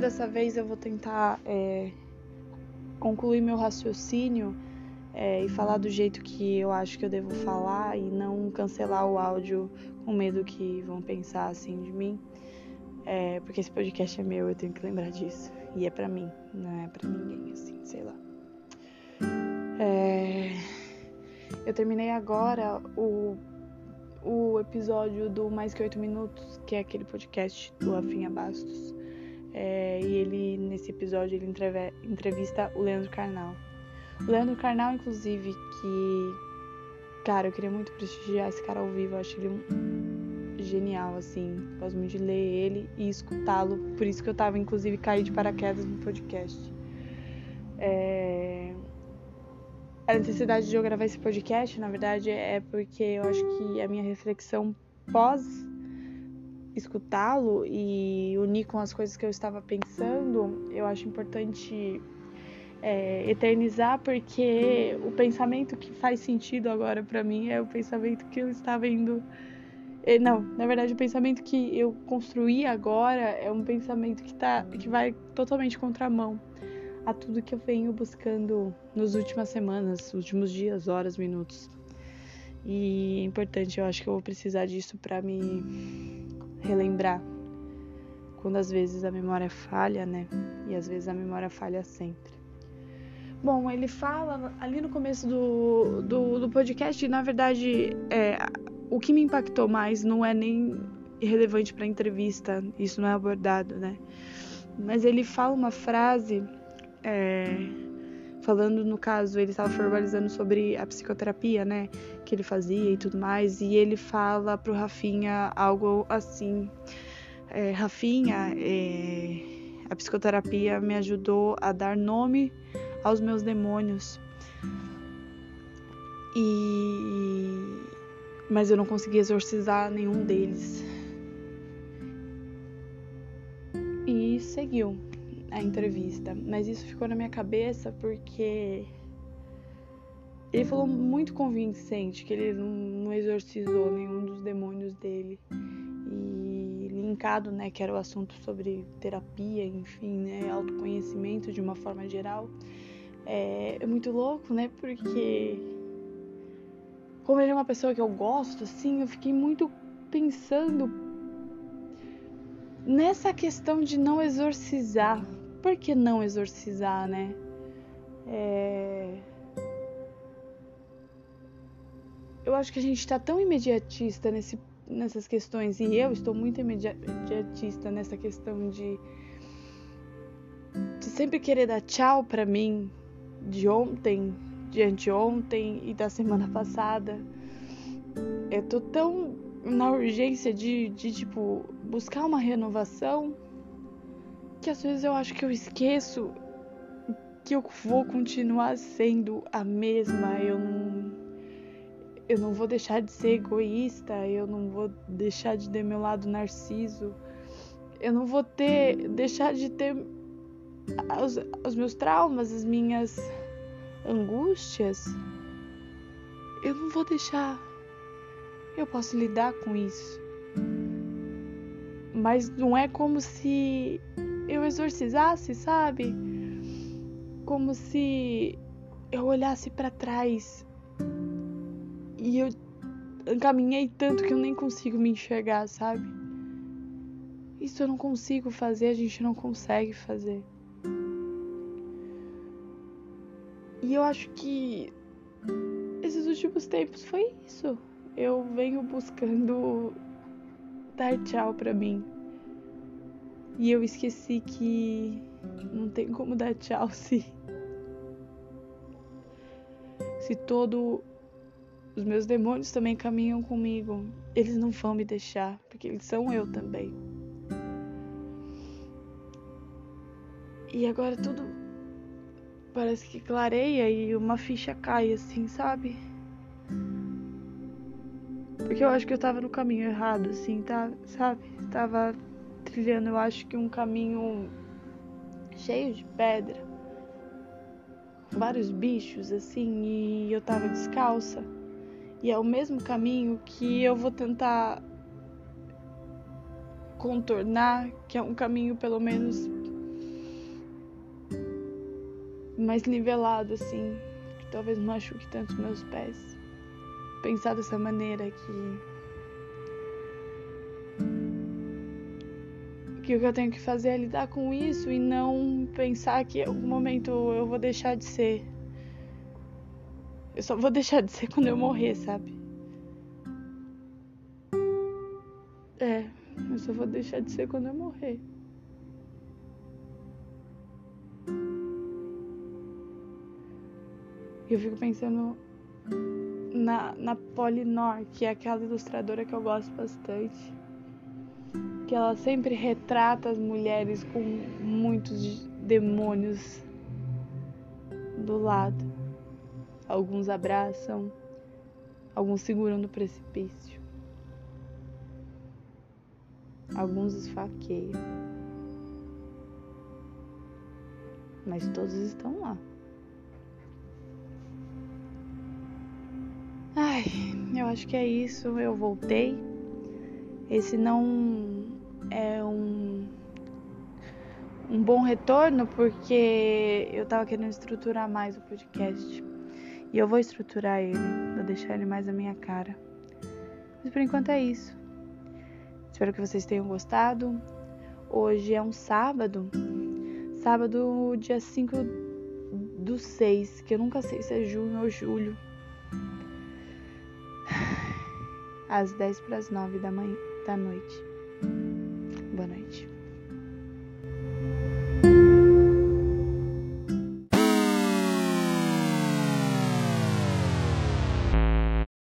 dessa vez eu vou tentar é, concluir meu raciocínio é, e falar do jeito que eu acho que eu devo falar e não cancelar o áudio com medo que vão pensar assim de mim. É, porque esse podcast é meu, eu tenho que lembrar disso. E é pra mim, não é pra ninguém, assim, sei lá. É, eu terminei agora o, o episódio do Mais Que Oito Minutos, que é aquele podcast do Rafinha Bastos. É, e ele, nesse episódio, ele entrevista o Leandro Carnal. O Leandro Carnal, inclusive, que, cara, eu queria muito prestigiar esse cara ao vivo, eu acho ele genial, assim. Gosto muito de ler ele e escutá-lo, por isso que eu tava, inclusive, caí de paraquedas no podcast. É... A necessidade de eu gravar esse podcast, na verdade, é porque eu acho que a minha reflexão pós escutá-lo e unir com as coisas que eu estava pensando, eu acho importante é, eternizar, porque o pensamento que faz sentido agora para mim é o pensamento que eu estava indo. É, não, na verdade, o pensamento que eu construí agora é um pensamento que, tá, que vai totalmente contramão a tudo que eu venho buscando nas últimas semanas, últimos dias, horas, minutos. E é importante, eu acho que eu vou precisar disso para me relembrar quando às vezes a memória falha, né? E às vezes a memória falha sempre. Bom, ele fala ali no começo do, do, do podcast, na verdade, é, o que me impactou mais não é nem relevante para a entrevista, isso não é abordado, né? Mas ele fala uma frase, é, falando no caso, ele estava formalizando sobre a psicoterapia, né? Que ele fazia e tudo mais, e ele fala pro Rafinha algo assim: é, Rafinha, é, a psicoterapia me ajudou a dar nome aos meus demônios. E mas eu não consegui exorcizar nenhum deles. E seguiu a entrevista, mas isso ficou na minha cabeça porque ele falou muito convincente que ele não exorcizou nenhum dos demônios dele. E linkado, né, que era o assunto sobre terapia, enfim, né, autoconhecimento de uma forma geral. É, é muito louco, né, porque como ele é uma pessoa que eu gosto, assim, eu fiquei muito pensando nessa questão de não exorcizar, por que não exorcizar, né? É... Eu acho que a gente está tão imediatista nesse, nessas questões, e eu estou muito imediatista nessa questão de, de sempre querer dar tchau para mim de ontem, de anteontem e da semana passada. Eu tô tão na urgência de, de tipo, buscar uma renovação que às vezes eu acho que eu esqueço que eu vou continuar sendo a mesma. Eu não, eu não vou deixar de ser egoísta, eu não vou deixar de ter meu lado narciso, eu não vou ter deixar de ter os, os meus traumas, as minhas angústias. Eu não vou deixar. Eu posso lidar com isso. Mas não é como se eu exorcizasse, sabe? Como se eu olhasse para trás e eu caminhei tanto que eu nem consigo me enxergar, sabe? Isso eu não consigo fazer, a gente não consegue fazer. E eu acho que esses últimos tempos foi isso. Eu venho buscando dar tchau para mim. E eu esqueci que não tem como dar tchau se se todo os meus demônios também caminham comigo. Eles não vão me deixar, porque eles são eu também. E agora tudo parece que clareia e uma ficha cai assim, sabe? Porque eu acho que eu tava no caminho errado, assim, tá? Sabe? Tava trilhando, eu acho que um caminho cheio de pedra, vários bichos assim, e eu tava descalça. E é o mesmo caminho que eu vou tentar contornar, que é um caminho pelo menos mais nivelado assim, que talvez machuque tanto os meus pés. Pensar dessa maneira que que o que eu tenho que fazer é lidar com isso e não pensar que em algum momento eu vou deixar de ser. Eu só vou deixar de ser quando eu morrer, sabe? É, eu só vou deixar de ser quando eu morrer. Eu fico pensando na, na Polinor, que é aquela ilustradora que eu gosto bastante que ela sempre retrata as mulheres com muitos demônios do lado. Alguns abraçam, alguns seguram no precipício, alguns esfaqueiam, mas todos estão lá. Ai, eu acho que é isso. Eu voltei. Esse não bom retorno porque eu tava querendo estruturar mais o podcast. E eu vou estruturar ele, vou deixar ele mais a minha cara. Mas por enquanto é isso. Espero que vocês tenham gostado. Hoje é um sábado. Sábado, dia 5 do 6, que eu nunca sei se é junho ou julho. Às 10 para as 9 da manhã da noite. Boa noite.